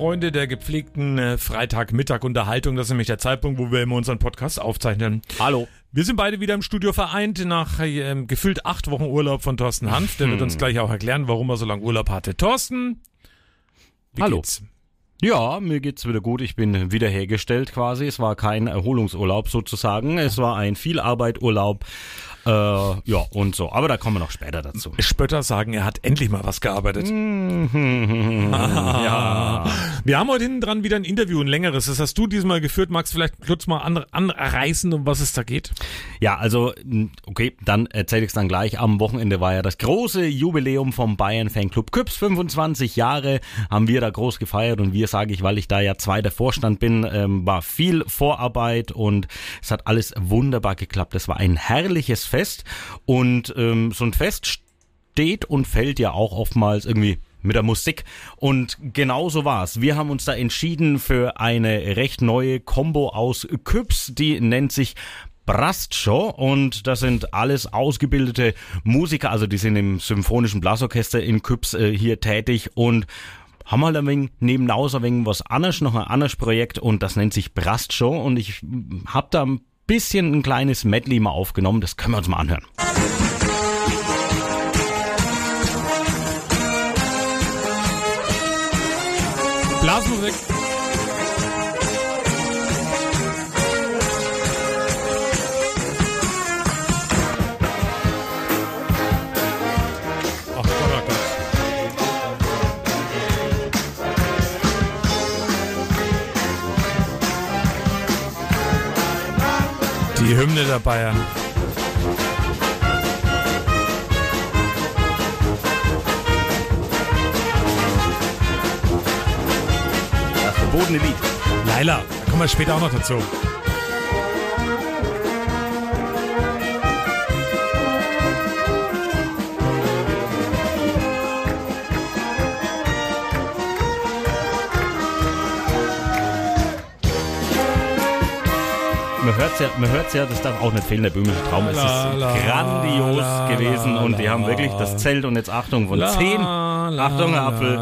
Freunde der gepflegten äh, Freitagmittag-Unterhaltung. Das ist nämlich der Zeitpunkt, wo wir immer unseren Podcast aufzeichnen. Hallo. Wir sind beide wieder im Studio vereint nach äh, gefühlt acht Wochen Urlaub von Thorsten Hanf. Der wird uns gleich auch erklären, warum er so lange Urlaub hatte. Thorsten, wie Hallo. geht's? Ja, mir geht's wieder gut. Ich bin wiederhergestellt quasi. Es war kein Erholungsurlaub sozusagen. Es war ein Vielarbeiturlaub. Äh, ja, und so. Aber da kommen wir noch später dazu. Spötter sagen, er hat endlich mal was gearbeitet. ja. Wir haben heute hinten dran wieder ein Interview, ein längeres. Das hast du diesmal geführt. Magst du vielleicht kurz mal an, anreißen, um was es da geht? Ja, also, okay, dann erzähle ich es dann gleich. Am Wochenende war ja das große Jubiläum vom Bayern Fanclub Küps. 25 Jahre haben wir da groß gefeiert und wir sage ich, weil ich da ja zweiter Vorstand bin, ähm, war viel Vorarbeit und es hat alles wunderbar geklappt. Es war ein herrliches Fest. Und ähm, so ein Fest steht und fällt ja auch oftmals irgendwie mit der Musik. Und genauso war's. Wir haben uns da entschieden für eine recht neue Combo aus Küps, die nennt sich Brastshow. Und das sind alles ausgebildete Musiker, also die sind im symphonischen Blasorchester in Küps äh, hier tätig. Und haben halt ein wenig nebenaus ein wenig was anderes, noch ein anderes Projekt. Und das nennt sich Brastshow. Und ich habe da ein bisschen ein kleines Medley mal aufgenommen, das können wir uns mal anhören. Blasmusik. Die Hymne der Bayern. Das verbotene Lied. Laila, da kommen wir später auch noch dazu. Man hört's ja, man hört's ja, das darf auch nicht fehlen, der böhmische Traum. Es ist la, grandios la, gewesen la, und die haben wirklich das Zelt und jetzt Achtung, von 10, Achtung, Apfel.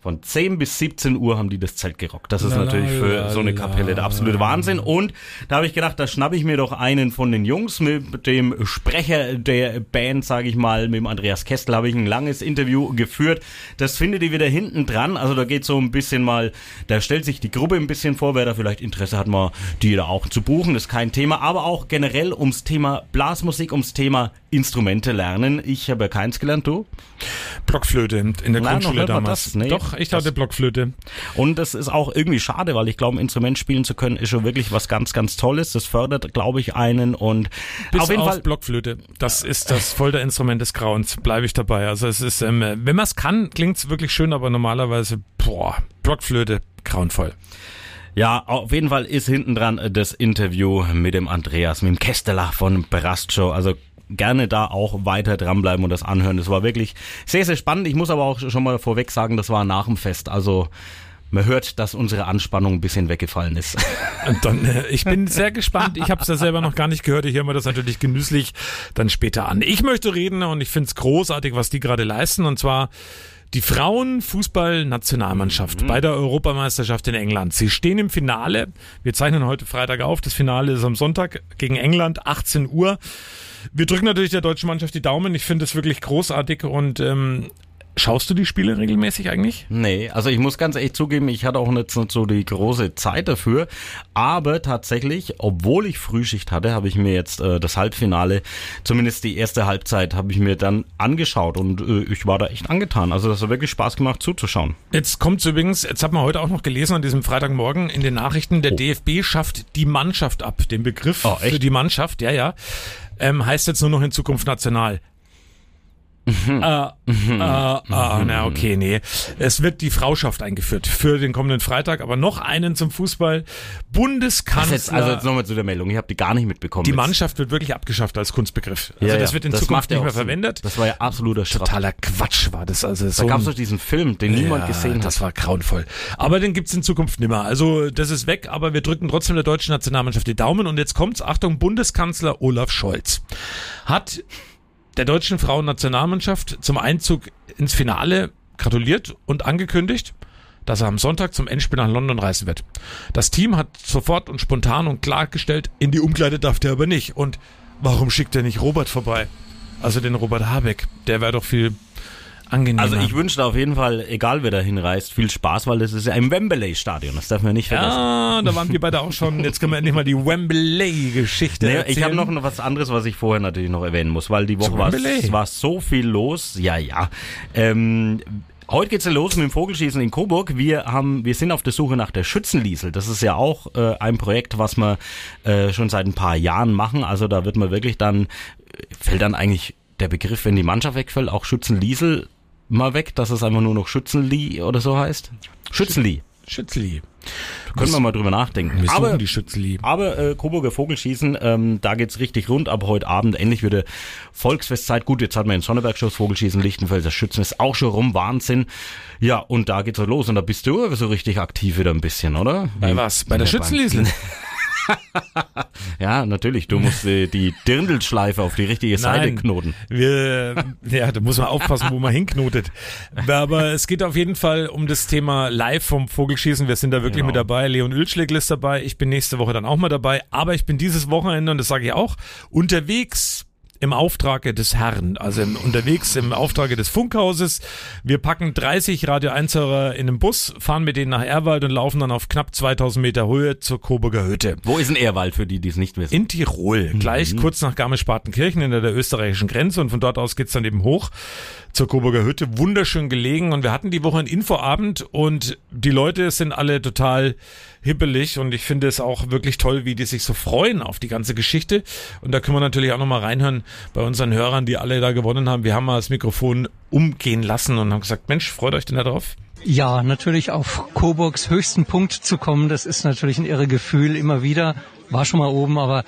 Von 10 bis 17 Uhr haben die das Zelt gerockt. Das ist La, natürlich für la, so eine la, Kapelle der absolute Wahnsinn. Und da habe ich gedacht, da schnappe ich mir doch einen von den Jungs mit dem Sprecher der Band, sage ich mal, mit dem Andreas Kestel habe ich ein langes Interview geführt. Das findet ihr wieder hinten dran. Also da geht so ein bisschen mal, da stellt sich die Gruppe ein bisschen vor, wer da vielleicht Interesse hat, mal die da auch zu buchen, ist kein Thema. Aber auch generell ums Thema Blasmusik, ums Thema Instrumente lernen. Ich habe ja keins gelernt, du? Blockflöte in der Nein, Grundschule damals. das, nee. Doch, ich hatte Blockflöte. Und das ist auch irgendwie schade, weil ich glaube, ein Instrument spielen zu können, ist schon wirklich was ganz, ganz Tolles. Das fördert, glaube ich, einen und Bis auf jeden auf Fall. Blockflöte. Das ist das Folterinstrument des Grauens. Bleibe ich dabei. Also es ist, ähm, wenn man es kann, klingt's wirklich schön, aber normalerweise, boah, Blockflöte, grauenvoll. Ja, auf jeden Fall ist hinten dran das Interview mit dem Andreas, mit dem Kesteler von Brastschau. Also gerne da auch weiter dranbleiben und das anhören. Das war wirklich sehr, sehr spannend. Ich muss aber auch schon mal vorweg sagen, das war nach dem Fest. Also man hört, dass unsere Anspannung ein bisschen weggefallen ist. Und dann, äh, ich bin sehr gespannt. Ich habe es ja selber noch gar nicht gehört. Ich höre mir das natürlich genüsslich dann später an. Ich möchte reden und ich finde es großartig, was die gerade leisten. Und zwar die Frauenfußball-Nationalmannschaft bei der Europameisterschaft in England. Sie stehen im Finale. Wir zeichnen heute Freitag auf. Das Finale ist am Sonntag gegen England, 18 Uhr. Wir drücken natürlich der deutschen Mannschaft die Daumen. Ich finde es wirklich großartig und ähm, Schaust du die Spiele regelmäßig eigentlich? Nee, also ich muss ganz ehrlich zugeben, ich hatte auch nicht so die große Zeit dafür. Aber tatsächlich, obwohl ich Frühschicht hatte, habe ich mir jetzt äh, das Halbfinale, zumindest die erste Halbzeit, habe ich mir dann angeschaut und äh, ich war da echt angetan. Also das hat wirklich Spaß gemacht zuzuschauen. Jetzt kommt's übrigens, jetzt hat man heute auch noch gelesen an diesem Freitagmorgen in den Nachrichten, der Oh. DFB schafft die Mannschaft ab. Den Begriff Oh, echt? für die Mannschaft, ja, ja, ähm, heißt jetzt nur noch in Zukunft national. Mhm. äh, äh, äh, na okay, nee. Es wird die Frauschaft eingeführt für den kommenden Freitag, aber noch einen zum Fußball. Bundeskanzler. Das jetzt, also jetzt nochmal zu der Meldung, ich habe die gar nicht mitbekommen. die Jetzt- Mannschaft wird wirklich abgeschafft als Kunstbegriff. Also Ja, das ja, wird in das Zukunft nicht mehr Sinn. verwendet. Das war ja absoluter Schrott. Totaler Quatsch war das. Also Da so gab es doch diesen Film, den niemand Ja, gesehen hat. Das war grauenvoll. Aber den gibt's in Zukunft nimmer. Also das ist weg, aber wir drücken trotzdem der deutschen Nationalmannschaft die Daumen. Und jetzt kommt's, Achtung, Bundeskanzler Olaf Scholz hat der deutschen Frauennationalmannschaft zum Einzug ins Finale gratuliert und angekündigt, dass er am Sonntag zum Endspiel nach London reisen wird. Das Team hat sofort und spontan und klargestellt, in die Umkleide darf der aber nicht. Und warum schickt er nicht Robert vorbei? Also den Robert Habeck. Der wäre doch viel angenehmer. Also ich wünsche da auf jeden Fall, egal wer da hinreist, viel Spaß, weil das ist ja im Wembley-Stadion. Das darf man nicht vergessen. Ja, da waren wir beide auch schon. Jetzt können wir endlich mal die Wembley-Geschichte Nee, erzählen. ich habe noch was anderes, was ich vorher natürlich noch erwähnen muss, weil die Woche war, war so viel los. Ja, ja. Ähm, Heute geht's ja los mit dem Vogelschießen in Coburg. Wir haben, wir sind auf der Suche nach der Schützenliesel. Das ist ja auch äh, ein Projekt, was wir äh, schon seit ein paar Jahren machen. Also da wird man wirklich dann fällt dann eigentlich der Begriff, wenn die Mannschaft wegfällt, auch Schützenliesel mal weg, dass es einfach nur noch Schützenli oder so heißt. Schützenli. Schützli. Können wir mal drüber nachdenken. Wir suchen Aber die Schützli. aber äh, Coburger Vogelschießen, ähm, da geht's richtig rund. Ab heute Abend endlich wieder Volksfestzeit. Gut, jetzt hat man in Sonneberg schon das Vogelschießen, Lichtenfelser Schützen ist auch schon rum. Wahnsinn. Ja, und da geht's halt los. Und da bist du so richtig aktiv wieder ein bisschen, oder? Bei was? Bei der Schützenliesel? Ja, natürlich. Du musst äh, die Dirndlschleife auf die richtige Seite Nein. knoten. Wir, ja, da muss man aufpassen, wo man hinknotet. Aber es geht auf jeden Fall um das Thema Live vom Vogelschießen. Wir sind da wirklich Genau. mit dabei. Leon Ölschlegel ist dabei. Ich bin nächste Woche dann auch mal dabei. Aber ich bin dieses Wochenende, und das sage ich auch, unterwegs im Auftrage des Herrn, also im, unterwegs im Auftrage des Funkhauses. Wir packen 30 Radio 1 Hörer in den Bus, fahren mit denen nach Erwald und laufen dann auf knapp 2000 Meter Höhe zur Coburger Hütte. Wo ist ein Ehrwald für die, die es nicht wissen? In Tirol, gleich kurz nach Garmisch-Partenkirchen in der, der österreichischen Grenze und von dort aus geht's dann eben hoch zur Coburger Hütte. Wunderschön gelegen und wir hatten die Woche einen Infoabend und die Leute sind alle total hippelig und ich finde es auch wirklich toll, wie die sich so freuen auf die ganze Geschichte und da können wir natürlich auch nochmal reinhören bei unseren Hörern, die alle da gewonnen haben. Wir haben mal das Mikrofon umgehen lassen und haben gesagt, Mensch, freut euch denn da drauf? Ja, natürlich auf Coburgs höchsten Punkt zu kommen, das ist natürlich ein irre Gefühl immer wieder. War schon mal oben, aber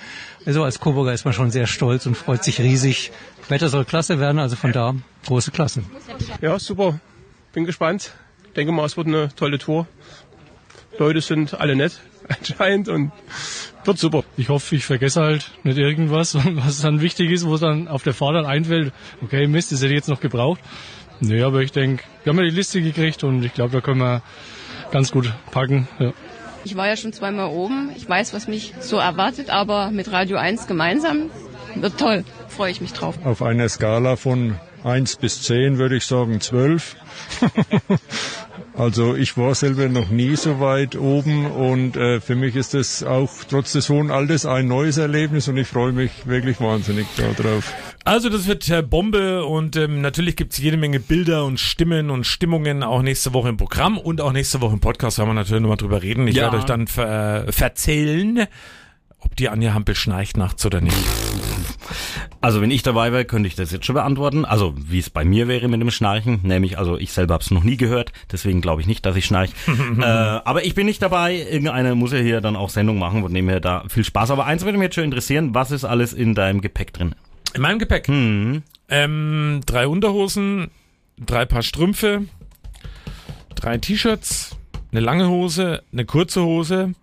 also als Coburger ist man schon sehr stolz und freut sich riesig. Wetter soll klasse werden, also von da große Klasse. Ja, super. Bin gespannt. Denke mal, es wird eine tolle Tour. Leute sind alle nett, anscheinend, und wird super. Ich hoffe, ich vergesse halt nicht irgendwas, was dann wichtig ist, wo es dann auf der Fahrt dann einfällt. Okay, Mist, das hätte ich jetzt noch gebraucht. Nee, aber ich denke, wir haben ja die Liste gekriegt und ich glaube, da können wir ganz gut packen. Ja. Ich war ja schon zweimal oben. Ich weiß, was mich so erwartet, aber mit Radio 1 gemeinsam wird toll. Freue ich mich drauf. Auf einer Skala von 1 bis 10 würde ich sagen 12. also ich war selber noch nie so weit oben und äh, für mich ist das auch trotz des hohen Alters ein neues Erlebnis und ich freue mich wirklich wahnsinnig darauf. Also das wird äh, Bombe und ähm, natürlich gibt's jede Menge Bilder und Stimmen und Stimmungen auch nächste Woche im Programm und auch nächste Woche im Podcast werden wir natürlich nochmal drüber reden. Ich Ja. werde euch dann ver äh, verzählen, ob die Anja Hampel schnarcht nachts oder nicht. Also wenn ich dabei wäre, könnte ich das jetzt schon beantworten. Also wie es bei mir wäre mit dem Schnarchen, nämlich also ich selber habe es noch nie gehört, deswegen glaube ich nicht, dass ich schnarche. äh, aber ich bin nicht dabei. Irgendeiner muss ja hier dann auch Sendung machen, von dem her da viel Spaß. Aber eins würde mich jetzt schon interessieren: Was ist alles in deinem Gepäck drin? In meinem Gepäck Hm. ähm, drei Unterhosen, drei Paar Strümpfe, drei T-Shirts, eine lange Hose, eine kurze Hose,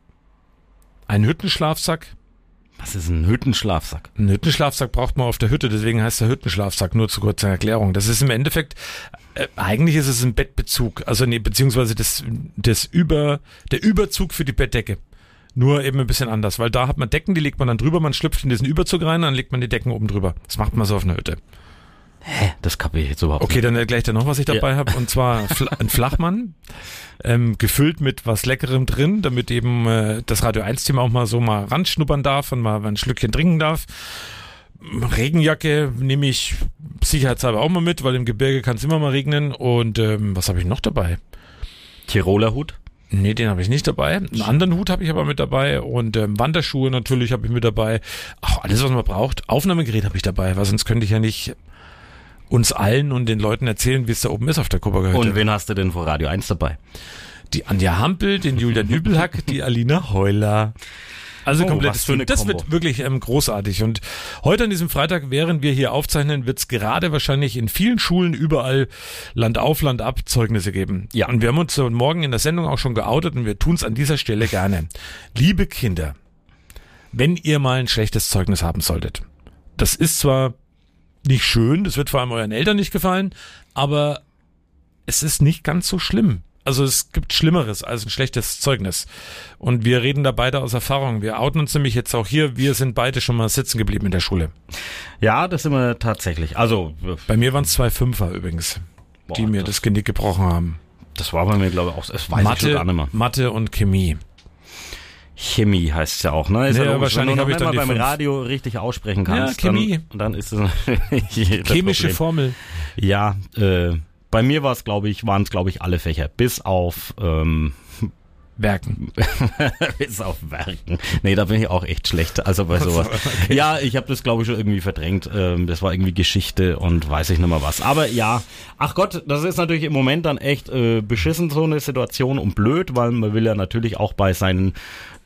ein Hüttenschlafsack. Was ist ein Hüttenschlafsack? Einen Hüttenschlafsack braucht man auf der Hütte, deswegen heißt der Hüttenschlafsack, nur zur kurzen Erklärung. Das ist im Endeffekt, äh, eigentlich ist es ein Bettbezug, also nee, beziehungsweise das, das Über, der Überzug für die Bettdecke. Nur eben ein bisschen anders, weil da hat man Decken, die legt man dann drüber, man schlüpft in diesen Überzug rein, dann legt man die Decken oben drüber. Das macht man so auf einer Hütte. Das kapiere ich jetzt überhaupt Okay, dann erkläre ich dir noch, was ich dabei Ja. habe. Und zwar ein Flachmann, ähm, gefüllt mit was Leckerem drin, damit eben äh, das Radio 1-Team auch mal so mal ranschnuppern darf und mal ein Schlückchen trinken darf. Regenjacke nehme ich sicherheitshalber auch mal mit, weil im Gebirge kann es immer mal regnen. Und ähm, was habe ich noch dabei? nicht. Tiroler Hut? Nee, den habe ich nicht dabei. Einen anderen Hut habe ich aber mit dabei und ähm, Wanderschuhe natürlich habe ich mit dabei. Auch alles, was man braucht. Aufnahmegerät habe ich dabei, weil sonst könnte ich ja nicht uns allen und den Leuten erzählen, wie es da oben ist auf der Coburger Hütte. Und wen hast du denn vor Radio 1 dabei? die Anja Hampel, den Julian Übelhack, die Alina Heuler. Also Oh, Team. Das Kombo. wird wirklich ähm, großartig. Und heute an diesem Freitag, während wir hier aufzeichnen, wird es gerade wahrscheinlich in vielen Schulen überall Land auf, Land ab Zeugnisse geben. Ja. Und wir haben uns so morgen in der Sendung auch schon geoutet und wir tun es an dieser Stelle gerne. Liebe Kinder, wenn ihr mal ein schlechtes Zeugnis haben solltet, das ist zwar nicht schön, das wird vor allem euren Eltern nicht gefallen, aber es ist nicht ganz so schlimm. Also es gibt Schlimmeres als ein schlechtes Zeugnis. Und wir reden da beide aus Erfahrung. Wir outen uns nämlich jetzt auch hier. Wir sind beide schon mal sitzen geblieben in der Schule. Ja, das sind wir tatsächlich. Also, Bei mir waren es zwei Fünfer übrigens, die Boah, mir das- das Genick gebrochen haben. das war bei mir, glaube ich, auch, das weiß ich Mathe, gar nicht mehr. Mathe und Chemie. Chemie heißt es ja auch, ne? Ist ja logisch. wahrscheinlich Wenn du hab ich dann die beim fünf. Radio richtig aussprechen kannst, Ja, Chemie. Dann, dann ist es Chemische Problem. Formel. Ja, äh, bei mir war es, glaube ich, waren es, glaube ich, alle Fächer, bis auf ähm, Werken. bis auf Werken. Nee, da bin ich auch echt schlecht. Also bei sowas. Ja, ich habe das, glaube ich, schon irgendwie verdrängt. Ähm, das war irgendwie Geschichte und weiß ich nicht mehr was. Aber ja, ach Gott, das ist natürlich im Moment dann echt äh, beschissen so eine Situation und blöd, weil man will ja natürlich auch bei seinen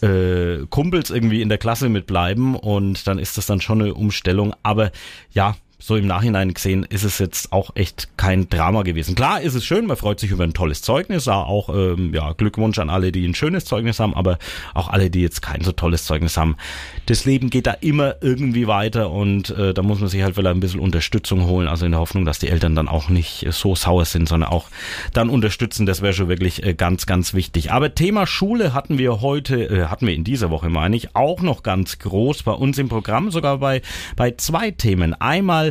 äh, Kumpels irgendwie in der Klasse mitbleiben und dann ist das dann schon eine Umstellung. Aber ja, so im Nachhinein gesehen ist es jetzt auch echt kein Drama gewesen. Klar ist es schön, man freut sich über ein tolles Zeugnis, auch ähm, ja, Glückwunsch an alle, die ein schönes Zeugnis haben, aber auch alle, die jetzt kein so tolles Zeugnis haben. Das Leben geht da immer irgendwie weiter und äh, da muss man sich halt vielleicht ein bisschen Unterstützung holen, also in der Hoffnung, dass die Eltern dann auch nicht äh, so sauer sind, sondern auch dann unterstützen, das wäre schon wirklich äh, ganz, ganz wichtig. Aber Thema Schule hatten wir heute, äh, hatten wir in dieser Woche, meine ich, auch noch ganz groß bei uns im Programm, sogar bei, bei zwei Themen. Einmal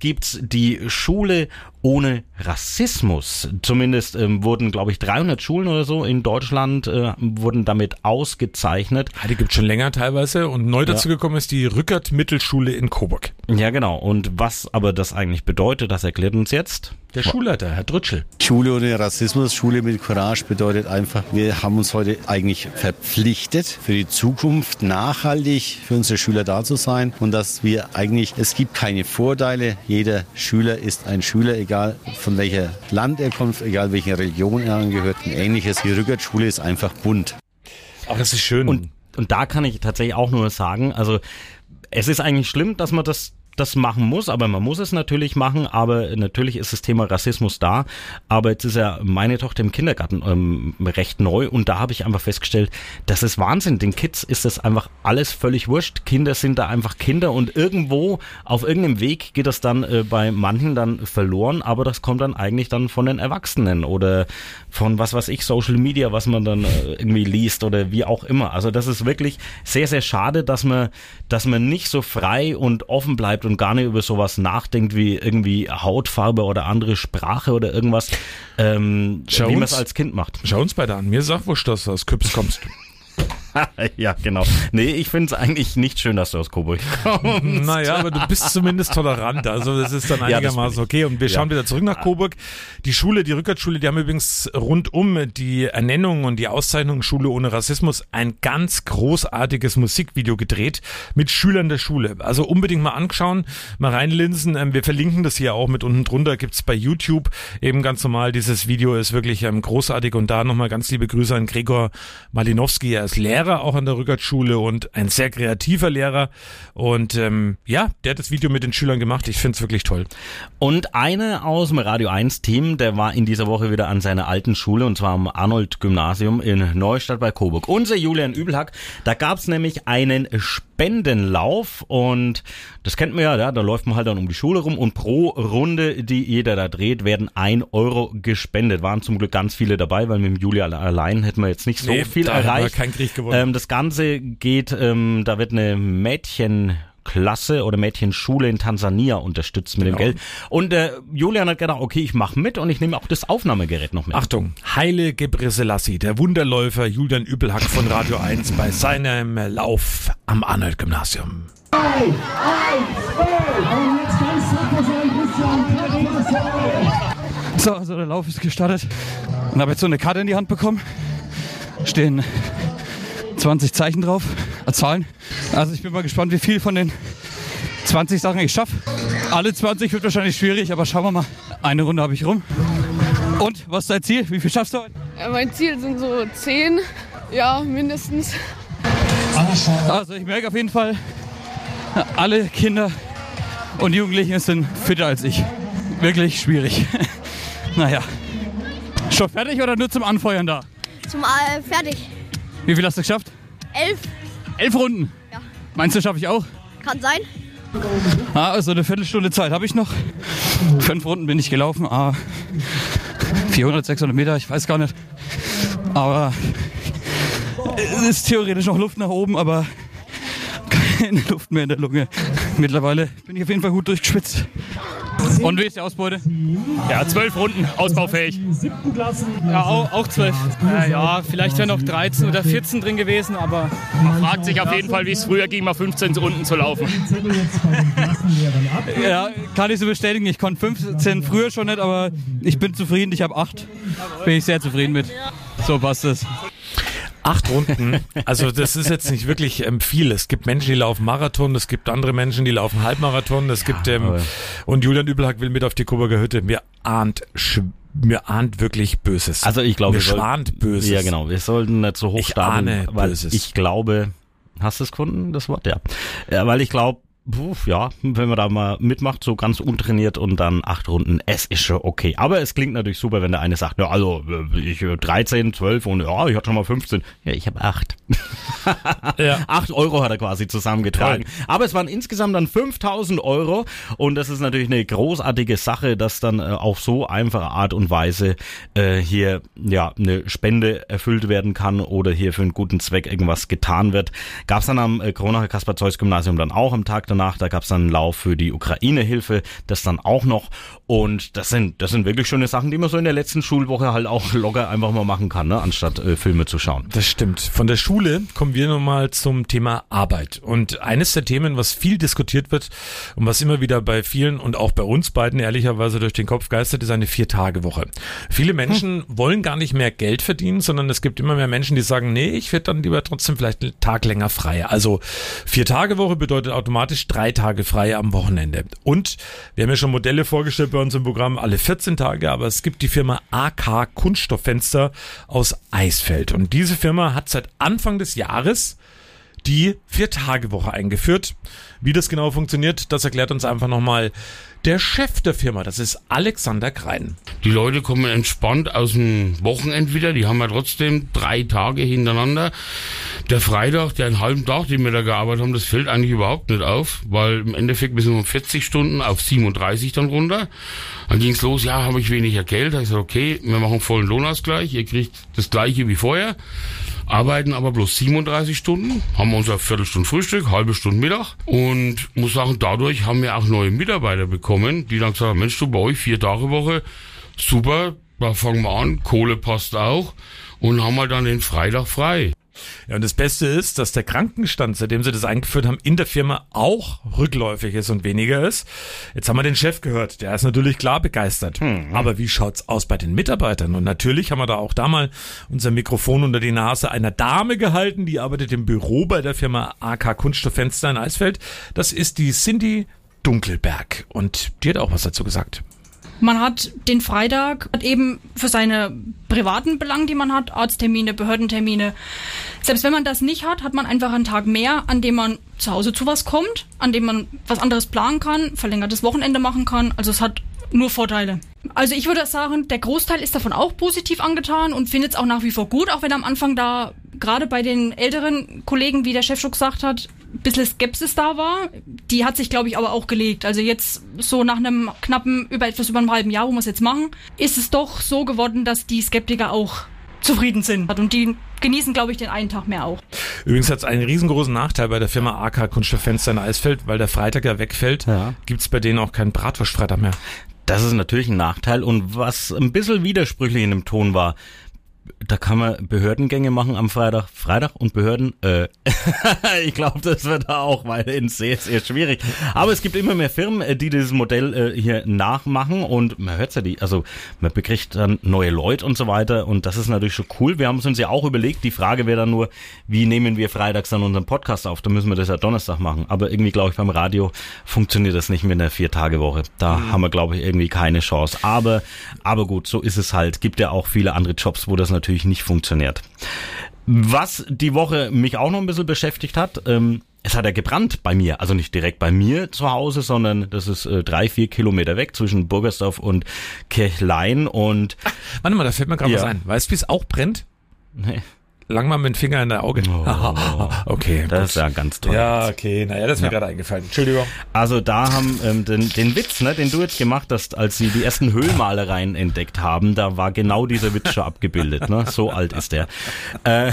gibt's die Schule ohne Rassismus. Zumindest ähm, wurden, glaube ich, 300 Schulen oder so in Deutschland äh, wurden damit ausgezeichnet. Ja, die gibt schon länger teilweise. Und neu dazu gekommen ist die Rückert Mittelschule in Coburg. Ja, genau. Und was aber das eigentlich bedeutet, das erklärt uns jetzt Der Schulleiter, Herr Drütschel. Schule ohne Rassismus, Schule mit Courage bedeutet einfach, wir haben uns heute eigentlich verpflichtet, für die Zukunft nachhaltig für unsere Schüler da zu sein und dass wir eigentlich, es gibt keine Vorteile. Jeder Schüler ist ein Schüler, egal von welcher Land er kommt, egal welcher Religion er angehört und ähnliches. Die Rückert-Schule ist einfach bunt. Ach, das ist schön. Und, und da kann ich tatsächlich auch nur sagen, also es ist eigentlich schlimm, dass man das das machen muss, aber man muss es natürlich machen, aber natürlich ist das Thema Rassismus da, aber jetzt ist ja meine Tochter im Kindergarten ähm, recht neu und da habe ich einfach festgestellt, das ist Wahnsinn, den Kids ist das einfach alles völlig wurscht, Kinder sind da einfach Kinder und irgendwo auf irgendeinem Weg geht das dann äh, bei manchen dann verloren, aber das kommt dann eigentlich dann von den Erwachsenen oder von was weiß ich, Social Media, was man dann äh, irgendwie liest oder wie auch immer. Also das ist wirklich sehr, sehr schade, dass man, dass man nicht so frei und offen bleibt und gar nicht über sowas nachdenkt wie irgendwie Hautfarbe oder andere Sprache oder irgendwas, ähm, Schau wie man es als Kind macht. Schau uns beide an. Mir sag wurscht, dass du aus Küps kommst. ja, genau. Nee, ich finde es eigentlich nicht schön, dass du aus Coburg kommst. Naja, aber du bist zumindest tolerant. Also das ist dann Ja, einigermaßen ich. okay. Und wir Ja. schauen wieder zurück nach Coburg. Die Schule, die Rückertschule, die haben übrigens rund um die Ernennung und die Auszeichnung Schule ohne Rassismus ein ganz großartiges Musikvideo gedreht mit Schülern der Schule. Also unbedingt mal anschauen, mal reinlinsen. Ähm, Wir verlinken das hier auch mit unten drunter. Gibt's bei YouTube eben ganz normal. Dieses Video ist wirklich ähm, großartig. Und da nochmal ganz liebe Grüße an Gregor Malinowski. Er ist Lehrer auch an der Rückertschule und ein sehr kreativer Lehrer. Und ähm, ja, der hat das Video mit den Schülern gemacht. Ich find's wirklich toll. Und einer aus dem Radio 1 Team, der war in dieser Woche wieder an seiner alten Schule und zwar am Arnold Gymnasium in Neustadt bei Coburg. Unser Julian Übelhack, da gab's nämlich einen Spendenlauf und das kennt man ja, ja, da läuft man halt dann um die Schule rum und pro Runde, die jeder da dreht, werden ein Euro gespendet. Waren zum Glück ganz viele dabei, weil mit dem Julian allein hätten wir jetzt nicht so Nee, viel da wir erreicht. keinen Krieg gewonnen. Ähm, das Ganze geht, ähm, da wird eine Mädchenklasse oder Mädchenschule in Tansania unterstützt mit dem Genau. Geld. Und äh, Julian hat gedacht, okay, ich mache mit und ich nehme auch das Aufnahmegerät noch mit. Achtung, Heile Gebre Selassie, der Wunderläufer Julian Übelhack von Radio 1 bei seinem Lauf am Arnold Gymnasium. So, also der Lauf ist gestartet und habe jetzt so eine Karte in die Hand bekommen. Stehen 20 Zeichen drauf, äh, Zahlen. Also ich bin mal gespannt, wie viel von den 20 Sachen ich schaffe. Alle 20 wird wahrscheinlich schwierig, aber schauen wir mal. Eine Runde habe ich rum. Und was ist dein Ziel? Wie viel schaffst du heute? Äh, Mein Ziel sind so zehn, ja, mindestens. Also ich merke auf jeden Fall, alle Kinder und Jugendlichen sind fitter als ich. Wirklich schwierig. naja. Schon fertig oder nur zum Anfeuern da? Zum äh, fertig. Wie viel hast du geschafft? Elf. Elf Runden. Ja. Meinst du, schaffe ich auch? Kann sein. Ah, also eine Viertelstunde Zeit habe ich noch. Fünf Runden bin ich gelaufen. Ah, 400, 600 Meter, ich weiß gar nicht. Aber es ist theoretisch noch Luft nach oben, aber keine Luft mehr in der Lunge. Mittlerweile bin ich auf jeden Fall gut durchgeschwitzt. Und wie ist die Ausbeute? Ja, zwölf Runden, ausbaufähig. Ja, auch, auch zwölf. Äh, ja, vielleicht wären noch 13 oder 14 drin gewesen, aber. Man fragt sich auf jeden Fall, wie es früher ging, mal 15 Runden zu laufen. Ja, kann ich so bestätigen. Ich konnte 15 früher schon nicht, aber ich bin zufrieden. Ich habe 8. Bin ich sehr zufrieden mit. So passt es. Acht Runden. Also das ist jetzt nicht wirklich ähm, viel. Es gibt Menschen, die laufen Marathon, es gibt andere Menschen, die laufen Halbmarathon, es gibt ähm, und Julian Übelhack will mit auf die Coburger Hütte. Mir ahnt mir ahnt wirklich Böses. Also ich glaube, mir schwant Böses. Ja, genau. Wir sollten nicht so hoch Ich ahne weil Böses. ich glaube, hast du es gefunden, das Wort? Ja. ja weil ich glaube, ja, wenn man da mal mitmacht, so ganz untrainiert und dann acht Runden, es ist schon okay. Aber es klingt natürlich super, wenn der eine sagt, ja, also äh, ich äh, 13, 12 und ja, ich hatte schon mal 15. Ja, ich habe acht. Ja. Acht Euro hat er quasi zusammengetragen. Aber es waren insgesamt dann 5000 Euro und das ist natürlich eine großartige Sache, dass dann äh, auf so einfache Art und Weise äh, hier ja eine Spende erfüllt werden kann oder hier für einen guten Zweck irgendwas getan wird. Gab es dann am äh, Kronacher Kaspar-Zeus-Gymnasium dann auch am Tag danach, da gab es dann einen Lauf für die Ukraine-Hilfe, das dann auch noch und das sind das sind wirklich schöne Sachen, die man so in der letzten Schulwoche halt auch locker einfach mal machen kann, ne? anstatt äh, Filme zu schauen. Das stimmt. Von der Schule kommen wir nochmal zum Thema Arbeit. Und eines der Themen, was viel diskutiert wird und was immer wieder bei vielen und auch bei uns beiden ehrlicherweise durch den Kopf geistert, ist eine Vier-Tage-Woche. Viele Menschen wollen gar nicht mehr Geld verdienen, sondern es gibt immer mehr Menschen, die sagen, nee, ich werde dann lieber trotzdem vielleicht einen Tag länger frei. Also Vier-Tage-Woche bedeutet automatisch drei Tage frei am Wochenende. Und wir haben ja schon Modelle vorgestellt bei uns im Programm, alle 14 Tage, aber es gibt die Firma AK Kunststofffenster aus Eisfeld. Und diese Firma hat seit Anfang des Jahres die Vier-Tage-Woche eingeführt. Wie das genau funktioniert, das erklärt uns einfach nochmal der Chef der Firma. Das ist Alexander Krein. Die Leute kommen entspannt aus dem Wochenend wieder. Die haben ja trotzdem drei Tage hintereinander. Der Freitag, der einen halben Tag, den wir da gearbeitet haben, das fällt eigentlich überhaupt nicht auf, weil im Endeffekt wir sind um 40 Stunden auf 37 dann runter. Dann ging's los, ja, habe ich weniger Geld. Da ich gesagt, okay, wir machen vollen Lohnausgleich. Ihr kriegt das gleiche wie vorher. Arbeiten aber bloß 37 Stunden, haben unser Viertelstunde Frühstück, halbe Stunde Mittag und muss sagen, dadurch haben wir auch neue Mitarbeiter bekommen, die dann gesagt haben, Mensch, du bei euch vier Tage Woche, super, da fangen wir an, Kohle passt auch und haben halt dann den Freitag frei. Ja, und das Beste ist, dass der Krankenstand, seitdem sie das eingeführt haben, in der Firma auch rückläufig ist und weniger ist. Jetzt haben wir den Chef gehört, der ist natürlich klar begeistert. Aber wie schaut's aus bei den Mitarbeitern? Und natürlich haben wir da auch da mal unser Mikrofon unter die Nase einer Dame gehalten, die arbeitet im Büro bei der Firma AK Kunststofffenster in Eisfeld. Das ist die Cindy Dunkelberg und die hat auch was dazu gesagt. Man hat den Freitag hat eben für seine privaten Belange, die man hat, Arzttermine, Behördentermine. Selbst wenn man das nicht hat, hat man einfach einen Tag mehr, an dem man zu Hause zu was kommt, an dem man was anderes planen kann, verlängertes Wochenende machen kann. Also es hat nur Vorteile. Also ich würde sagen, der Großteil ist davon auch positiv angetan und findet es auch nach wie vor gut, auch wenn am Anfang da gerade bei den älteren Kollegen, wie der Chef schon gesagt hat, ein bisschen Skepsis da war. Die hat sich, glaube ich, aber auch gelegt. Also jetzt so nach einem knappen, über etwas über einem halben Jahr, wo wir es jetzt machen, ist es doch so geworden, dass die Skeptiker auch zufrieden sind. Und die genießen, glaube ich, den einen Tag mehr auch. Übrigens hat es einen riesengroßen Nachteil bei der Firma AK Kunststofffenster in Eisfeld, weil der Freitag ja wegfällt, gibt's bei denen auch keinen Bratwurstfreitag mehr. Das ist natürlich ein Nachteil und was ein bisschen widersprüchlich in dem Ton war, da kann man Behördengänge machen am Freitag. Freitag und Behörden, äh, ich glaube, das wird da auch weiterhin sehr, sehr schwierig. Aber es gibt immer mehr Firmen, äh, die dieses Modell äh, hier nachmachen und man hört's ja die, also man bekriegt dann neue Leute und so weiter und das ist natürlich schon cool. Wir haben es uns ja auch überlegt, die Frage wäre dann nur, wie nehmen wir freitags dann unseren Podcast auf? Da müssen wir das ja Donnerstag machen. Aber irgendwie, glaube ich, beim Radio funktioniert das nicht mit einer Vier-Tage-Woche. Da haben wir, glaube ich, irgendwie keine Chance. Aber, aber gut, so ist es halt. Gibt ja auch viele andere Jobs, wo das natürlich nicht funktioniert. Was die Woche mich auch noch ein bisschen beschäftigt hat, ähm, es hat ja gebrannt bei mir, also nicht direkt bei mir zu Hause, sondern das ist äh, drei, vier Kilometer weg zwischen Burgersdorf und Kirchlein und Warte mal, da fällt mir gerade Ja. was ein. Weißt du, wie es auch brennt? Nee. Lang mal mit dem Finger in der Auge. okay. Das gut. ist ja ganz toll. Ja, okay. Naja, das ist mir Ja. gerade eingefallen. Entschuldigung. Also da haben ähm, den, den Witz, ne, den du jetzt gemacht hast, als sie die ersten Höhlmalereien entdeckt haben, da war genau dieser Witz schon abgebildet. Ne? So alt ist der. Äh,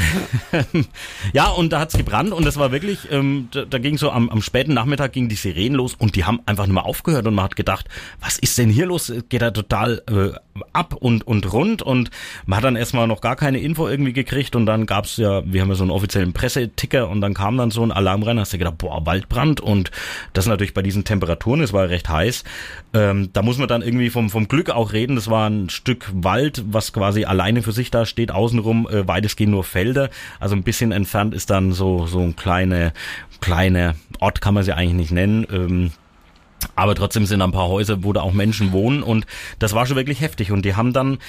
ja, und da hat's gebrannt und das war wirklich, ähm, da, da ging so am, am späten Nachmittag ging die Sirenen los und die haben einfach nicht mehr aufgehört und man hat gedacht, was ist denn hier los? Geht da total äh, ab und, und rund und man hat dann erstmal noch gar keine Info irgendwie gekriegt und dann gab's ja, wir haben ja so einen offiziellen Presseticker und dann kam dann so ein Alarm rein, hast du gedacht, boah, Waldbrand und das natürlich bei diesen Temperaturen, es war recht heiß, ähm, da muss man dann irgendwie vom, vom Glück auch reden, das war ein Stück Wald, was quasi alleine für sich da steht, außenrum äh, weitestgehend nur Felder, also ein bisschen entfernt ist dann so, so ein kleine, kleine Ort kann man sie eigentlich nicht nennen, ähm, aber trotzdem sind da ein paar Häuser, wo da auch Menschen wohnen und das war schon wirklich heftig und die haben dann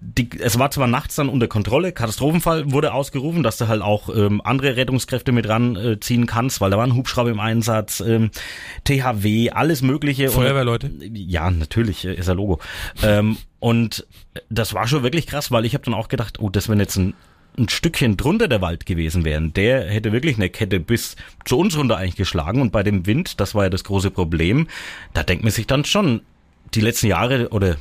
die, es war zwar nachts dann unter Kontrolle, Katastrophenfall wurde ausgerufen, dass du halt auch ähm, andere Rettungskräfte mit ranziehen äh, kannst, weil da war ein Hubschrauber im Einsatz, ähm, THW, alles mögliche. Feuerwehrleute? Und, ja, natürlich, äh, ist ja Logo. ähm, und das war schon wirklich krass, weil ich habe dann auch gedacht, oh, das wenn jetzt ein ein Stückchen drunter der Wald gewesen wären, der hätte wirklich eine Kette bis zu uns runter eigentlich geschlagen und bei dem Wind, das war ja das große Problem, da denkt man sich dann schon, die letzten Jahre oder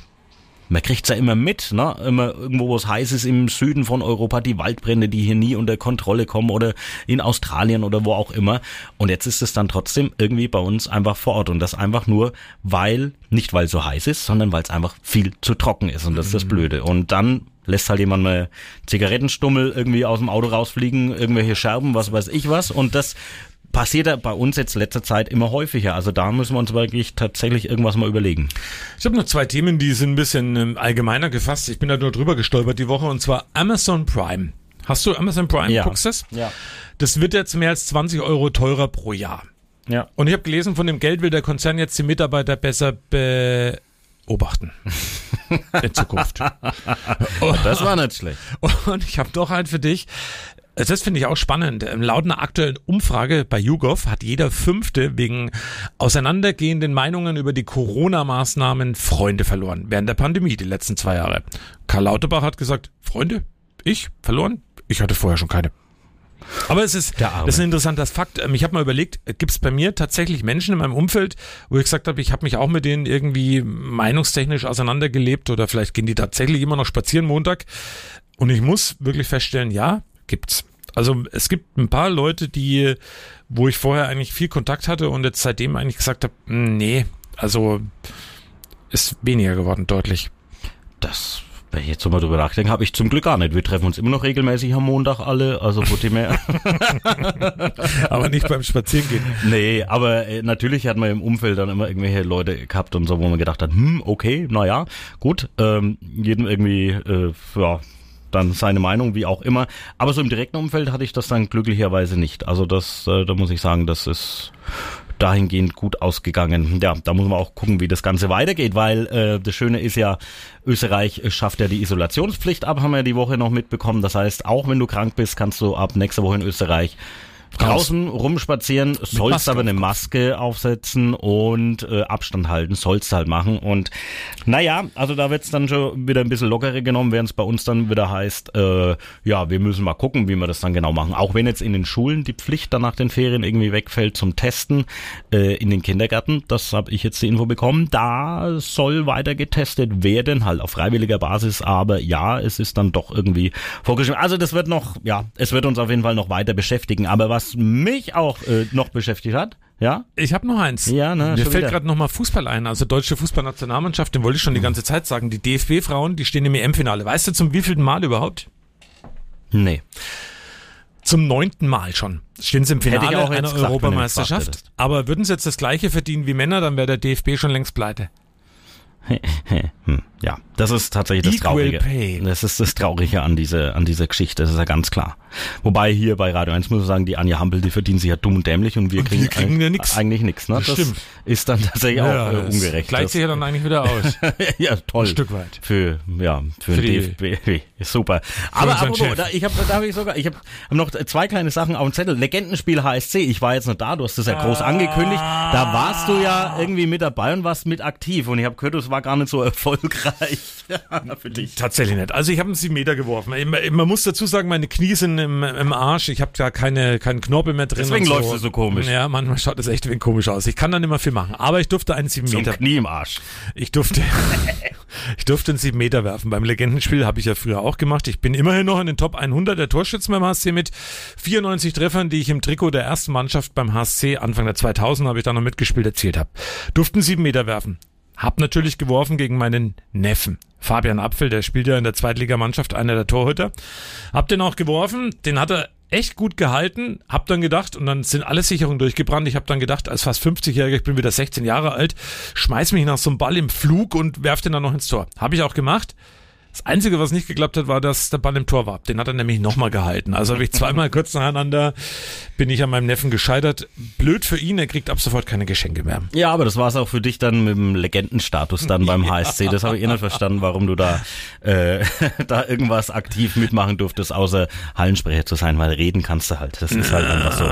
man kriegt's ja immer mit, ne? Immer irgendwo, wo es heiß ist im Süden von Europa, die Waldbrände, die hier nie unter Kontrolle kommen oder in Australien oder wo auch immer. Und jetzt ist es dann trotzdem irgendwie bei uns einfach vor Ort. Und das einfach nur, weil, nicht weil es so heiß ist, sondern weil es einfach viel zu trocken ist. Und das ist das Blöde. Und dann lässt halt jemand mal Zigarettenstummel irgendwie aus dem Auto rausfliegen, irgendwelche Scherben, was weiß ich was. Und das passiert ja bei uns jetzt letzter Zeit immer häufiger. Also da müssen wir uns wirklich tatsächlich irgendwas mal überlegen. Ich habe noch zwei Themen, die sind ein bisschen ähm, allgemeiner gefasst. Ich bin da nur drüber gestolpert die Woche und zwar Amazon Prime. Hast du Amazon Prime? Ja. Guckst das? Ja. Das wird jetzt mehr als 20 Euro teurer pro Jahr. Ja. Und ich habe gelesen, von dem Geld will der Konzern jetzt die Mitarbeiter besser beobachten. In Zukunft. Das war nicht schlecht. Und ich habe doch einen für dich. Das finde ich auch spannend. Ähm, Laut einer aktuellen Umfrage bei YouGov hat jeder Fünfte wegen auseinandergehenden Meinungen über die Corona-Maßnahmen Freunde verloren. Während der Pandemie, die letzten zwei Jahre. Karl Lauterbach hat gesagt, Freunde? Ich? Verloren? Ich hatte vorher schon keine. Aber es ist, das ist ein interessanter Fakt. Ähm, Ich habe mal überlegt, gibt es bei mir tatsächlich Menschen in meinem Umfeld, wo ich gesagt habe, ich habe mich auch mit denen irgendwie meinungstechnisch auseinandergelebt oder vielleicht gehen die tatsächlich immer noch spazieren Montag. Und ich muss wirklich feststellen, ja, gibt's. Also es gibt ein paar Leute, die, wo ich vorher eigentlich viel Kontakt hatte und jetzt seitdem eigentlich gesagt habe, "Hm, nee, also ist weniger geworden, deutlich. Das, wenn ich jetzt so mal drüber nachdenke, habe ich zum Glück gar nicht. Wir treffen uns immer noch regelmäßig am Montag alle, also von dem her. Aber nicht beim Spazierengehen. Nee, aber äh, natürlich hat man im Umfeld dann immer irgendwelche Leute gehabt und so, wo man gedacht hat, hm, okay, naja, gut, ähm, jedem irgendwie, äh, ja, dann seine Meinung, wie auch immer. Aber so im direkten Umfeld hatte ich das dann glücklicherweise nicht. Also das, äh, da muss ich sagen, das ist dahingehend gut ausgegangen. Ja, da muss man auch gucken, wie das Ganze weitergeht, weil äh, das Schöne ist ja, Österreich schafft ja die Isolationspflicht ab, haben wir die Woche noch mitbekommen. Das heißt, auch wenn du krank bist, kannst du ab nächster Woche in Österreich draußen rumspazieren, sollst Maske aber eine Maske aufsetzen und äh, Abstand halten, sollst halt machen. Und naja, also da wird's dann schon wieder ein bisschen lockerer genommen, während es bei uns dann wieder heißt, äh, ja, wir müssen mal gucken, wie wir das dann genau machen. Auch wenn jetzt in den Schulen die Pflicht dann nach den Ferien irgendwie wegfällt zum Testen äh, in den Kindergärten, das habe ich jetzt die Info bekommen, da soll weiter getestet werden, halt auf freiwilliger Basis, aber ja, es ist dann doch irgendwie vorgeschrieben. Also das wird noch, ja, es wird uns auf jeden Fall noch weiter beschäftigen. Aber was mich auch äh, noch beschäftigt hat, ja? Ich habe noch eins. Ja, ne, Mir fällt gerade nochmal Fußball ein. Also deutsche Fußballnationalmannschaft, den wollte ich schon die ganze Zeit sagen. Die DFB-Frauen, die stehen im EM-Finale. Weißt du zum wievielten Mal überhaupt? Nee. Zum neunten Mal schon. Stehen sie im Hätte ich Finale auch einer gesagt, Europameisterschaft. Aber würden sie jetzt das gleiche verdienen wie Männer, dann wäre der DFB schon längst pleite. Hm, ja, das ist tatsächlich das Traurige. Das ist das Traurige an dieser, an dieser Geschichte, das ist ja ganz klar. Wobei hier bei Radio 1 muss ich sagen, die Anja Hampel, die verdient sich ja dumm und dämlich und wir Und kriegen, wir kriegen eigentlich- ja nix. eigentlich nichts. Ne? Das Das, stimmt. ist dann tatsächlich auch äh, das ungerecht. Gleicht sich ja dann eigentlich wieder aus. ja, toll. Ein Stück weit. Für, ja, für, Für den die- DFB. Super. Aber apropos, Chef. da, ich habe da hab ich sogar, ich habe hab noch zwei kleine Sachen auf dem Zettel. Legendenspiel HSC, ich war jetzt noch da, du hast das ja groß angekündigt. Da warst du ja irgendwie mit dabei und warst mit aktiv. Und ich habe gehört, es war gar nicht so erfolgreich. Erfolgreich für dich. Tatsächlich nicht. Also ich habe einen 7 Meter geworfen. Man muss dazu sagen, meine Knie sind im, im Arsch. Ich habe da keine, keinen Knorpel mehr drin. Deswegen und läufst du so komisch. Ja, manchmal schaut das echt ein wenig komisch aus. Ich kann dann immer viel machen. Aber ich durfte einen 7 So ein Meter. Knie im Arsch. Ich durfte, ich durfte einen 7 Meter werfen. Beim Legendenspiel habe ich ja früher auch gemacht. Ich bin immerhin noch in den Top 100 der Torschützen beim HSC mit 94 Treffern, die ich im Trikot der ersten Mannschaft beim HSC Anfang der 2000 habe ich da noch mitgespielt erzielt habe. Durften 7 Meter werfen. Hab natürlich geworfen gegen meinen Neffen. Fabian Apfel, der spielt ja in der Zweitligamannschaft, einer der Torhüter. Hab den auch geworfen, den hat er echt gut gehalten, hab dann gedacht, und dann sind alle Sicherungen durchgebrannt, ich hab dann gedacht, als fast 50-Jähriger, ich bin wieder 16 Jahre alt, schmeiß mich nach so einem Ball im Flug und werf den dann noch ins Tor. Hab ich auch gemacht. Das Einzige, was nicht geklappt hat, war, dass der Ball im Tor war. Den hat er nämlich nochmal gehalten. Also habe ich zweimal kurz nacheinander, bin ich an meinem Neffen gescheitert. Blöd für ihn, er kriegt ab sofort keine Geschenke mehr. Ja, aber das war's auch für dich dann mit dem Legendenstatus dann beim HSC. Das habe ich eh nicht verstanden, warum du da, äh, da irgendwas aktiv mitmachen durftest, außer Hallensprecher zu sein, weil reden kannst du halt. Das ist halt einfach so.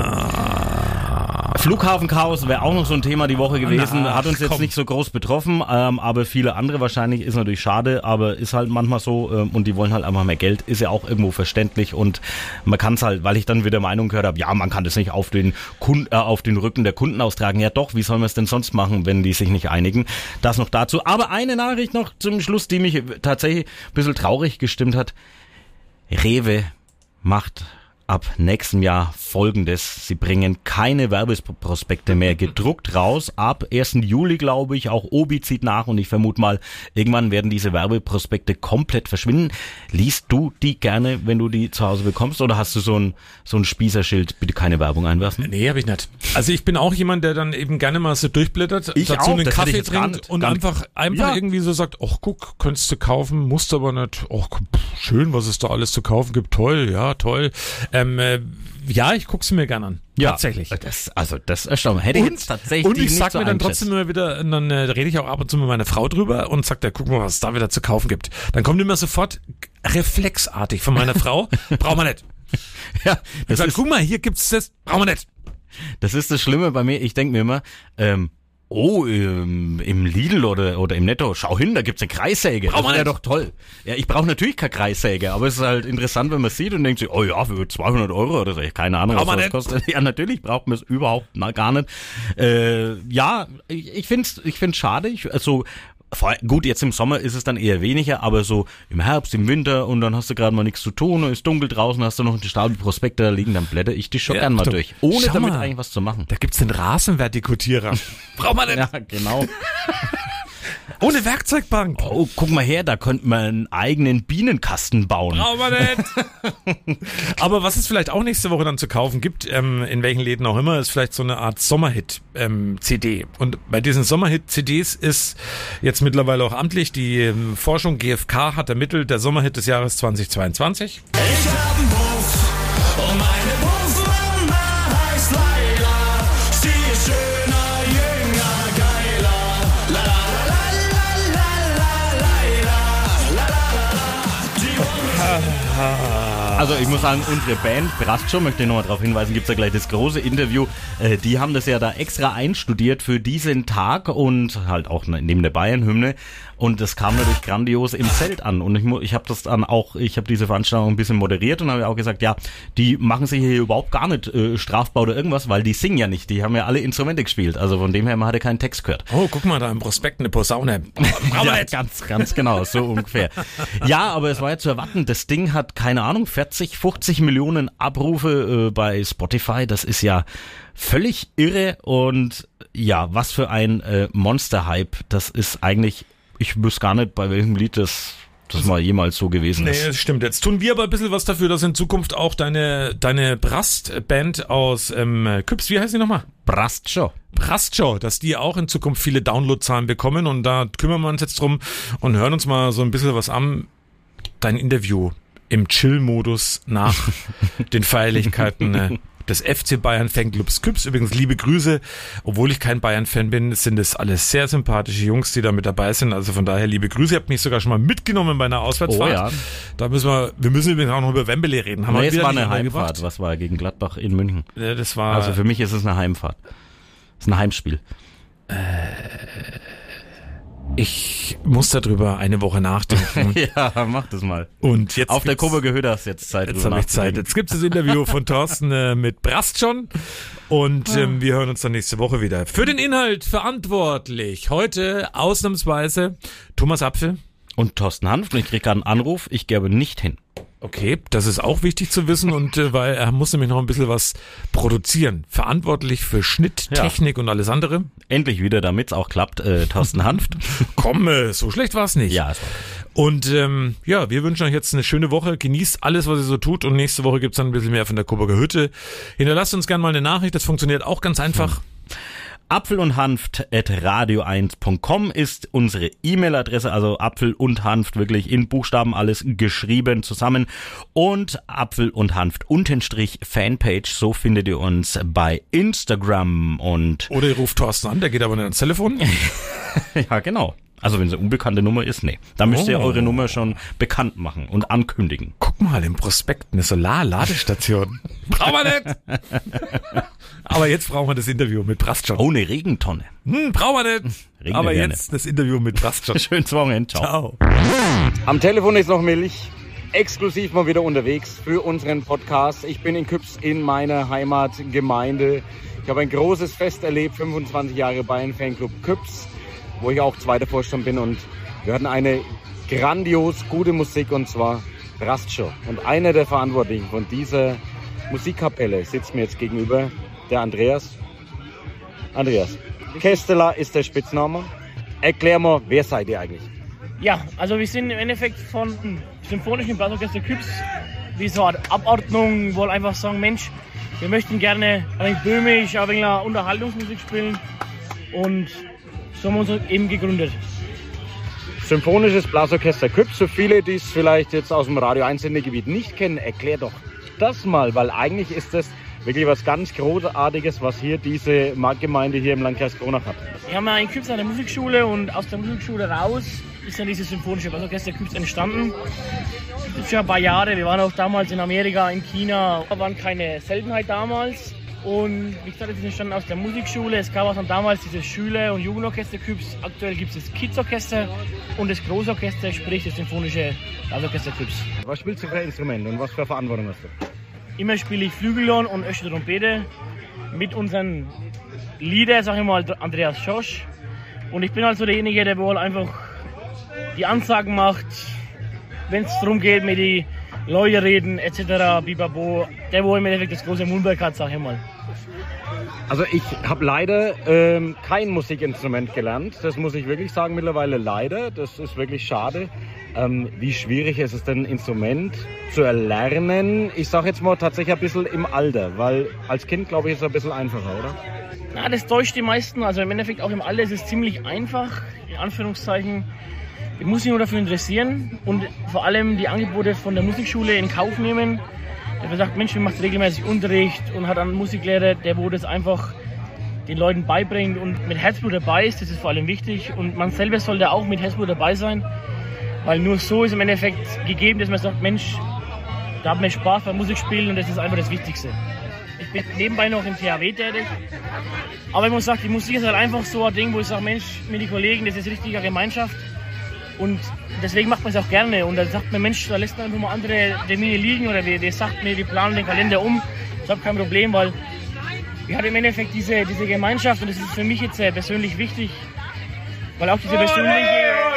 Flughafenchaos wäre auch noch so ein Thema die Woche gewesen. Na, Hat uns jetzt komm. nicht so groß betroffen, ähm, aber viele andere wahrscheinlich. Ist natürlich schade, aber ist halt manchmal so. Ähm, und die wollen halt einfach mehr Geld. Ist ja auch irgendwo verständlich. Und man kann es halt, weil ich dann wieder Meinung gehört habe, ja, man kann das nicht auf den, Kunden, äh, auf den Rücken der Kunden austragen. Ja doch, wie soll man es denn sonst machen, wenn die sich nicht einigen? Das noch dazu. Aber eine Nachricht noch zum Schluss, die mich tatsächlich ein bisschen traurig gestimmt hat. Rewe macht ab nächstem Jahr folgendes. Sie bringen keine Werbeprospekte mehr gedruckt raus. Ab 1. Juli, glaube ich, auch Obi zieht nach und ich vermute mal, irgendwann werden diese Werbeprospekte komplett verschwinden. Liest du die gerne, wenn du die zu Hause bekommst oder hast du so ein, so ein Spießerschild, bitte keine Werbung einwerfen? Nee, habe ich nicht. Also ich bin auch jemand, der dann eben gerne mal so durchblättert, Ich dazu auch, einen Kaffee trinkt nicht- und einfach, einfach Ja. irgendwie so sagt, ach guck, könntest du kaufen, musst aber nicht, ach schön, was es da alles zu kaufen gibt, toll, ja, toll. Ähm, äh, ja, ich guck's mir gerne an. Ja, Tatsächlich. Das, also das erstaunt. Hätte ich jetzt tatsächlich und ich sag so mir dann trotzdem immer wieder, und dann äh, rede ich auch ab und zu mit meiner Frau drüber und sag, ja, guck mal, was es da wieder zu kaufen gibt. Dann kommt immer sofort reflexartig von meiner Frau, brauchen wir nicht. Ja, Ich das sag, ist, guck mal, hier gibt's das, brauchen wir nicht. das ist das Schlimme bei mir. Ich denke mir immer, ähm, oh, im, im Lidl oder, oder im Netto, schau hin, da gibt's eine Kreissäge. Braucht man wäre nicht. doch toll. Ja, ich brauche natürlich keine Kreissäge, aber es ist halt interessant, wenn man sieht und denkt sich, oh ja, für 200 Euro oder so. Keine Ahnung, was Braucht man das kostet. Ja, natürlich braucht man es überhaupt na, gar nicht. Äh, ja, ich, ich finde es ich find's schade. Ich, also, gut, jetzt im Sommer ist es dann eher weniger, aber so im Herbst, im Winter und dann hast du gerade mal nichts zu tun und ist dunkel draußen, hast du noch die Stapel Prospekte da liegen, dann blätter ich die schon Ja, gern mal durch. Ohne damit mal. eigentlich was zu machen. Da gibt's den Rasenvertikutierer. braucht man nicht. Ja, genau. Ohne Werkzeugbank. Oh, guck mal her, da könnte man einen eigenen Bienenkasten bauen. Brauchen wir nicht. Aber was es vielleicht auch nächste Woche dann zu kaufen gibt, ähm, in welchen Läden auch immer, ist vielleicht so eine Art Sommerhit-CD. Und bei diesen Sommerhit-CDs ist jetzt mittlerweile auch amtlich, die ähm, Forschung GfK hat ermittelt, der Sommerhit des Jahres 2022. Ich hab einen Puff und meine Also ich muss sagen, unsere Band, Brascho, möchte ich nochmal darauf hinweisen, gibt's ja gleich das große Interview. Äh, die haben das ja da extra einstudiert für diesen Tag und halt auch ne- neben der Bayern-Hymne. Und das kam natürlich grandios im Zelt an. Und ich, ich habe das dann auch, ich habe diese Veranstaltung ein bisschen moderiert und habe auch gesagt, ja, die machen sich hier überhaupt gar nicht äh, strafbar oder irgendwas, weil die singen ja nicht. Die haben ja alle Instrumente gespielt. Also von dem her, man hatte keinen Text gehört. Oh, guck mal, da im Prospekt eine Posaune. Ja, ganz, ganz genau, so ungefähr. Ja, aber es war ja zu erwarten, das Ding hat, keine Ahnung, 40, 50 Millionen Abrufe äh, bei Spotify. Das ist ja völlig irre und ja, was für ein äh, Monster-Hype. Das ist eigentlich, ich wüsste gar nicht, bei welchem Lied das, das mal jemals so gewesen Nee, ist. das stimmt. Jetzt tun wir aber ein bisschen was dafür, dass in Zukunft auch deine, deine Brast-Band aus ähm, Küps, wie heißt die nochmal? Brastscho. Brastshow, dass die auch in Zukunft viele Downloadzahlen bekommen und da kümmern wir uns jetzt drum und hören uns mal so ein bisschen was an. Dein Interview im Chill-Modus nach den Feierlichkeiten äh, des FC Bayern Fanclubs Küps. Übrigens liebe Grüße, obwohl ich kein Bayern-Fan bin, sind es alles sehr sympathische Jungs, die da mit dabei sind. Also von daher liebe Grüße. Ihr habt mich sogar schon mal mitgenommen bei einer Auswärtsfahrt. Oh ja. Da müssen wir, wir müssen übrigens auch noch über Wembley reden. Haben Nee, wir es war eine. Heimfahrt. Was war gegen Gladbach in München? Ja, das war Also für mich ist es eine Heimfahrt. Es ist ein Heimspiel. Ich muss darüber eine Woche nachdenken. ja, mach das mal. Und jetzt Auf der Kurve gehört das jetzt Zeit. Jetzt habe ich Zeit. Jetzt gibt es das Interview von Thorsten äh, mit Brastjon. Und ähm, wir hören uns dann nächste Woche wieder. Für den Inhalt verantwortlich heute ausnahmsweise Thomas Apfel. Und Thorsten Hanft, und ich krieg gerade einen Anruf, ich gebe nicht hin. Okay, das ist auch wichtig zu wissen und äh, weil er muss nämlich noch ein bisschen was produzieren. Verantwortlich für Schnitt, Ja. Technik und alles andere. Endlich wieder, damit's auch klappt, äh, Thorsten Hanft. Komm, äh, so schlecht war's nicht. Ja, es war Und ähm, ja, wir wünschen euch jetzt eine schöne Woche. Genießt alles, was ihr so tut. Und nächste Woche gibt's dann ein bisschen mehr von der Coburger Hütte. Hinterlasst uns gerne mal eine Nachricht. Das funktioniert auch ganz einfach. Apfel und Hanft at radio1.com ist unsere E-Mail-Adresse, also Apfel und Hanft wirklich in Buchstaben alles geschrieben zusammen und Apfel und Hanft Untenstrich Fanpage, so findet ihr uns bei Instagram und Oder ihr ruft Thorsten an, der geht aber nicht ans Telefon. ja genau. Also wenn es eine unbekannte Nummer ist, nee. Da müsst ihr Oh. eure Nummer schon bekannt machen und ankündigen. Guck mal, im Prospekt eine Solarladestation. Brauchen wir nicht. Aber jetzt brauchen wir das Interview mit Brastjon. Oh, eine Regentonne. Hm, brauchen wir nicht. Regnet Aber gerne. jetzt das Interview mit Brastjon. Schönes Wochenende. Ciao. Ciao. Am Telefon ist noch Milch. Exklusiv mal wieder unterwegs für unseren Podcast. Ich bin in Küps in meiner Heimatgemeinde. Ich habe ein großes Fest erlebt, 25 Jahre Bayern Fanclub Küps, wo ich auch zweiter Vorstand bin. Und wir hatten eine grandios gute Musik und zwar Rastschow. Und einer der Verantwortlichen von dieser Musikkapelle sitzt mir jetzt gegenüber, der Andreas. Andreas, Kesteler ist der Spitzname. Erklär mal, wer seid ihr eigentlich? Ja, also wir sind im Endeffekt von Symphonischen Blasorchester Küps, wie so eine Abordnung, wollen einfach sagen, Mensch, wir möchten gerne ein wenig böhmisch, ein wenig Unterhaltungsmusik spielen und so haben wir uns eben gegründet. Symphonisches Blasorchester Küps. Für viele, die es vielleicht jetzt aus dem Radio 1 Sendegebiet nicht kennen, erklär doch das mal, weil eigentlich ist das wirklich was ganz Großartiges, was hier diese Marktgemeinde hier im Landkreis Kronach hat. Wir haben ja in Küps eine Musikschule und aus der Musikschule raus ist dann dieses Symphonische Blasorchester Küps entstanden. Das ist schon ein paar Jahre, wir waren auch damals in Amerika, in China, waren keine Seltenheit damals. Und wie gesagt, es ist entstanden aus der Musikschule. Es gab auch dann damals dieses Schüler- und Jugendorchester Küps. Aktuell gibt es das Kids-Orchester und das Großorchester, sprich das Symphonische Blasorchester Küps. Was spielst du für Instrumente und was für Verantwortung hast du? Immer spiele ich Flügelhorn und ösche Trompete mit unseren Lieder, sag ich mal, Andreas Schosch. Und ich bin also derjenige, der wohl einfach die Ansagen macht, wenn es darum geht, mit die Leute reden etc. Bibabo, der wohl im Endeffekt das große Mundwerk hat, sag ich mal. Also ich habe leider ähm, kein Musikinstrument gelernt. Das muss ich wirklich sagen mittlerweile leider. Das ist wirklich schade. Ähm, wie schwierig ist es denn, ein Instrument zu erlernen? Ich sage jetzt mal tatsächlich ein bisschen im Alter, weil als Kind glaube ich ist es ein bisschen einfacher, oder? Na, das täuscht die meisten. Also im Endeffekt auch im Alter ist es ziemlich einfach, in Anführungszeichen. Ich muss mich nur dafür interessieren und vor allem die Angebote von der Musikschule in Kauf nehmen. Der sagt, Mensch, wir macht regelmäßig Unterricht und hat einen Musiklehrer, der wo das einfach den Leuten beibringt und mit Herzblut dabei ist. Das ist vor allem wichtig. Und man selber sollte auch mit Herzblut dabei sein, weil nur so ist im Endeffekt gegeben, dass man sagt, Mensch, da hat man Spaß beim Musikspielen und das ist einfach das Wichtigste. Ich bin nebenbei noch im THW tätig. Aber ich muss sagen, die Musik ist halt einfach so ein Ding, wo ich sage, Mensch, mit den Kollegen, das ist richtige Gemeinschaft. Und deswegen macht man es auch gerne. Und dann sagt man, Mensch, da lässt man einfach mal andere Termine liegen oder der sagt mir, wir planen den Kalender um. Das ist kein Problem, weil wir haben im Endeffekt diese, diese Gemeinschaft und das ist für mich jetzt äh, persönlich wichtig. Weil auch diese persönliche.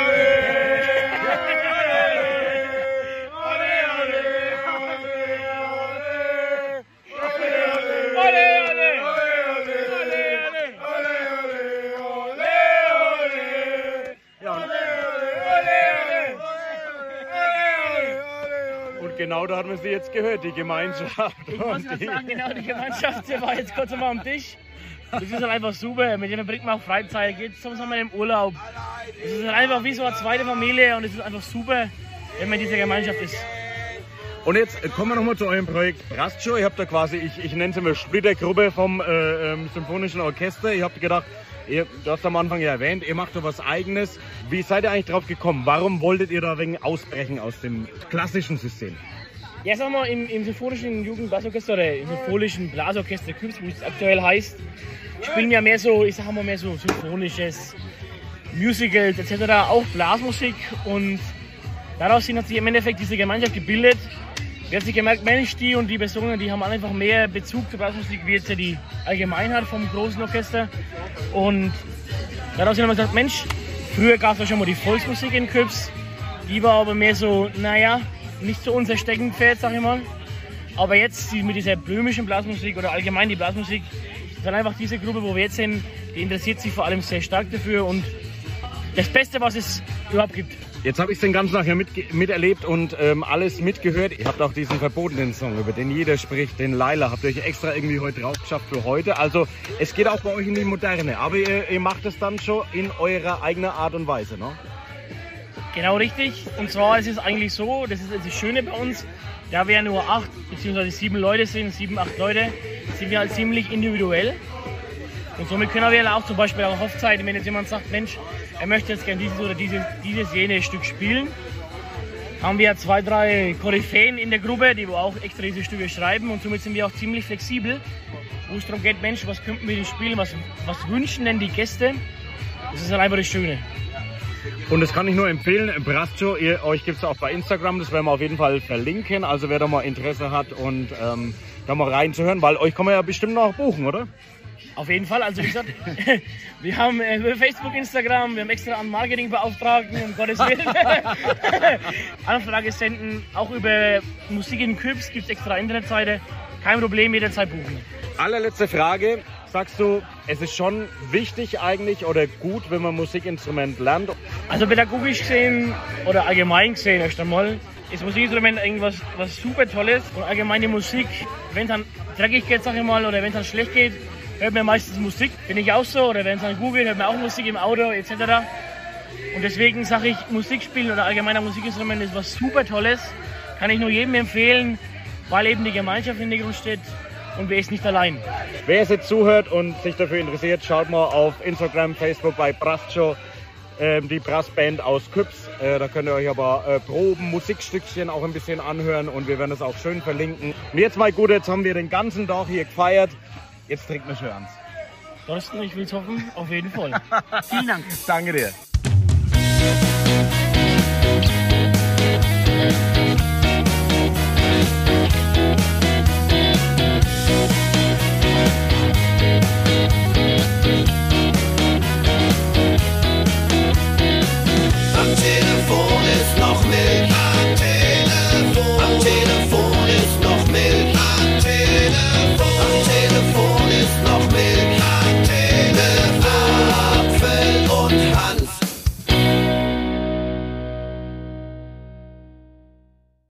Genau da hat man sie jetzt gehört, die Gemeinschaft. Ich muss die- sagen, genau, die Gemeinschaft die war jetzt kurz mal am Tisch. Das ist halt einfach super. Mit denen verbringt man auch Freizeit, geht zusammen im Urlaub. Es ist halt einfach wie so eine zweite Familie und es ist einfach super, wenn man in dieser Gemeinschaft ist. Und jetzt kommen wir nochmal zu eurem Projekt Rastshow. Ihr habt da quasi, ich, ich nenne es immer Splittergruppe vom äh, ähm, Symphonischen Orchester. Ihr habt gedacht, ihr, du hast am Anfang ja erwähnt, ihr macht da was Eigenes. Wie seid ihr eigentlich drauf gekommen? Warum wolltet ihr da wegen ausbrechen aus dem klassischen System? Ja, sag mal, im, im Symphonischen Jugendblasorchester oder im Symphonischen Blasorchester Küps, wie es aktuell heißt, spielen wir mehr so, ich sag mal mehr so symphonisches, Musicals etc. auch Blasmusik und daraus hat sich im Endeffekt diese Gemeinschaft gebildet. Wir haben sich gemerkt, Mensch, die und die Personen, die haben einfach mehr Bezug zur Blasmusik wie jetzt ja die Allgemeinheit vom großen Orchester. Und daraus haben wir gesagt, Mensch, früher gab es ja schon mal die Volksmusik in Küps. Die war aber mehr so, naja, nicht so unser Steckenpferd, sag ich mal. Aber jetzt mit dieser böhmischen Blasmusik oder allgemein die Blasmusik, dann einfach diese Gruppe, wo wir jetzt sind, die interessiert sich vor allem sehr stark dafür und das Beste, was es überhaupt gibt. Jetzt habe ich den ganzen Tag ja mit, miterlebt und ähm, alles mitgehört. Ihr habt auch diesen verbotenen Song, über den jeder spricht, den Laila, habt ihr euch extra irgendwie heute drauf geschafft für heute. Also es geht auch bei euch in die Moderne, aber ihr, ihr macht es dann schon in eurer eigenen Art und Weise, ne? Genau richtig. Und zwar ist es eigentlich so, das ist das Schöne bei uns, da wir nur acht bzw. sieben Leute sind, sieben, acht Leute, sind wir halt ziemlich individuell. Und somit können wir auch zum Beispiel auf Hochzeiten, wenn jetzt jemand sagt, Mensch, er möchte jetzt gerne dieses oder dieses, dieses jene Stück spielen, haben wir zwei, drei Koryphäen in der Gruppe, die auch extra diese Stücke schreiben und somit sind wir auch ziemlich flexibel, wo es darum geht, Mensch, was könnten wir denn spielen, was, was wünschen denn die Gäste? Das ist halt einfach das Schöne. Und das kann ich nur empfehlen. Brasco, ihr, euch gibt es auch bei Instagram, das werden wir auf jeden Fall verlinken. Also wer da mal Interesse hat und ähm, da mal reinzuhören, weil euch kann man ja bestimmt noch buchen, oder? Auf jeden Fall, also wie gesagt, wir haben äh, Facebook, Instagram, wir haben extra einen Marketingbeauftragten, um Gottes Willen. Anfrage senden, auch über Musik in Küps gibt es extra Internetseite. Kein Problem, jederzeit buchen. Allerletzte Frage. Sagst du, es ist schon wichtig eigentlich oder gut, wenn man Musikinstrument lernt? Also pädagogisch gesehen oder allgemein gesehen erst einmal ist Musikinstrument irgendwas was super Tolles und allgemeine Musik, wenn es dann dreckig geht, sag ich mal, oder wenn es dann schlecht geht, hört man meistens Musik. Bin ich auch so oder wenn es dann googelt, hört man auch Musik im Auto etc. Und deswegen sage ich, Musik spielen oder allgemeiner Musikinstrument ist was super Tolles. Kann ich nur jedem empfehlen, weil eben die Gemeinschaft im Hintergrund steht und wer ist nicht allein. Wer es jetzt zuhört und sich dafür interessiert, schaut mal auf Instagram, Facebook bei Brastshow, äh, die Brassband aus Küps. Äh, da könnt ihr euch aber äh, Proben, Musikstückchen auch ein bisschen anhören und wir werden das auch schön verlinken. Und jetzt mal gut, jetzt haben wir den ganzen Tag hier gefeiert. Jetzt trinken wir schön ans. Thorsten, ich will's hoffen, auf jeden Fall. Vielen Dank. Danke dir.